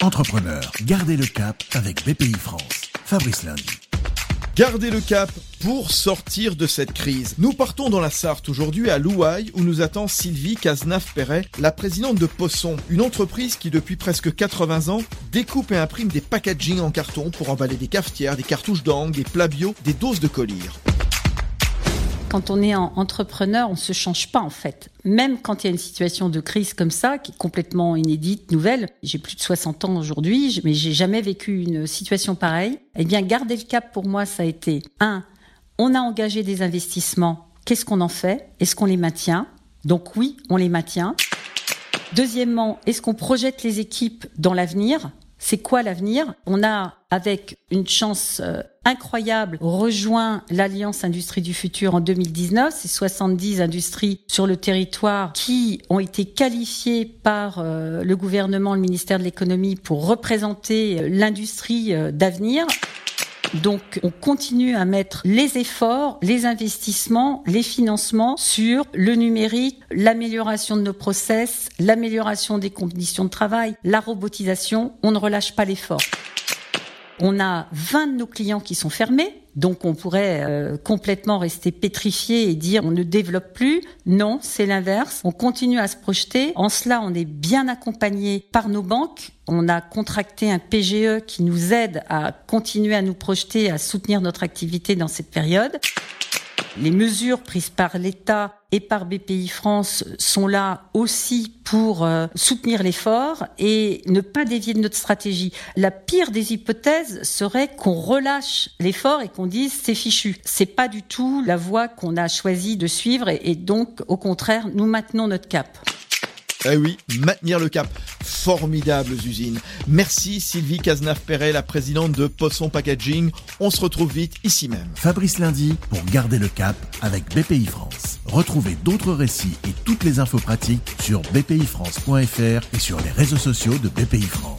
Entrepreneur, gardez le cap avec BPI France. Fabrice Lundi. Gardez le cap pour sortir de cette crise. Nous partons dans la Sarthe aujourd'hui à Louaille où nous attend Sylvie Cazenave-Perret, la présidente de Posson, une entreprise qui depuis presque 80 ans découpe et imprime des packaging en carton pour emballer des cafetières, des cartouches d'angle, des plats des doses de collyre. Quand on est entrepreneur, on se change pas en fait. Même quand il y a une situation de crise comme ça, qui est complètement inédite, nouvelle. J'ai plus de 60 ans aujourd'hui, mais j'ai jamais vécu une situation pareille. Eh bien, garder le cap pour moi, ça a été un. On a engagé des investissements. Qu'est-ce qu'on en fait? Est-ce qu'on les maintient? Donc oui, on les maintient. Deuxièmement, est-ce qu'on projette les équipes dans l'avenir? C'est quoi l'avenir? On a, avec une chance euh, incroyable, rejoint l'Alliance Industrie du Futur en 2019. C'est 70 industries sur le territoire qui ont été qualifiées par euh, le gouvernement, le ministère de l'économie pour représenter euh, l'industrie d'avenir. Donc on continue à mettre les efforts, les investissements, les financements sur le numérique, l'amélioration de nos process, l'amélioration des conditions de travail, la robotisation. On ne relâche pas l'effort. On a 20 de nos clients qui sont fermés, donc on pourrait euh, complètement rester pétrifié et dire on ne développe plus. Non, c'est l'inverse. On continue à se projeter. En cela, on est bien accompagné par nos banques. On a contracté un PGE qui nous aide à continuer à nous projeter, à soutenir notre activité dans cette période. Les mesures prises par l'État et par BPI France sont là aussi pour euh, soutenir l'effort et ne pas dévier de notre stratégie. La pire des hypothèses serait qu'on relâche l'effort et qu'on dise c'est fichu. C'est pas du tout la voie qu'on a choisi de suivre et donc au contraire nous maintenons notre cap. Eh oui, maintenir le cap. Formidables usines. Merci Sylvie Cazenave-Perret, la présidente de Posson Packaging. On se retrouve vite ici même. Fabrice Lundi pour garder le cap avec BPI France. Retrouvez d'autres récits et toutes les infos pratiques sur bpifrance.fr et sur les réseaux sociaux de BPI France.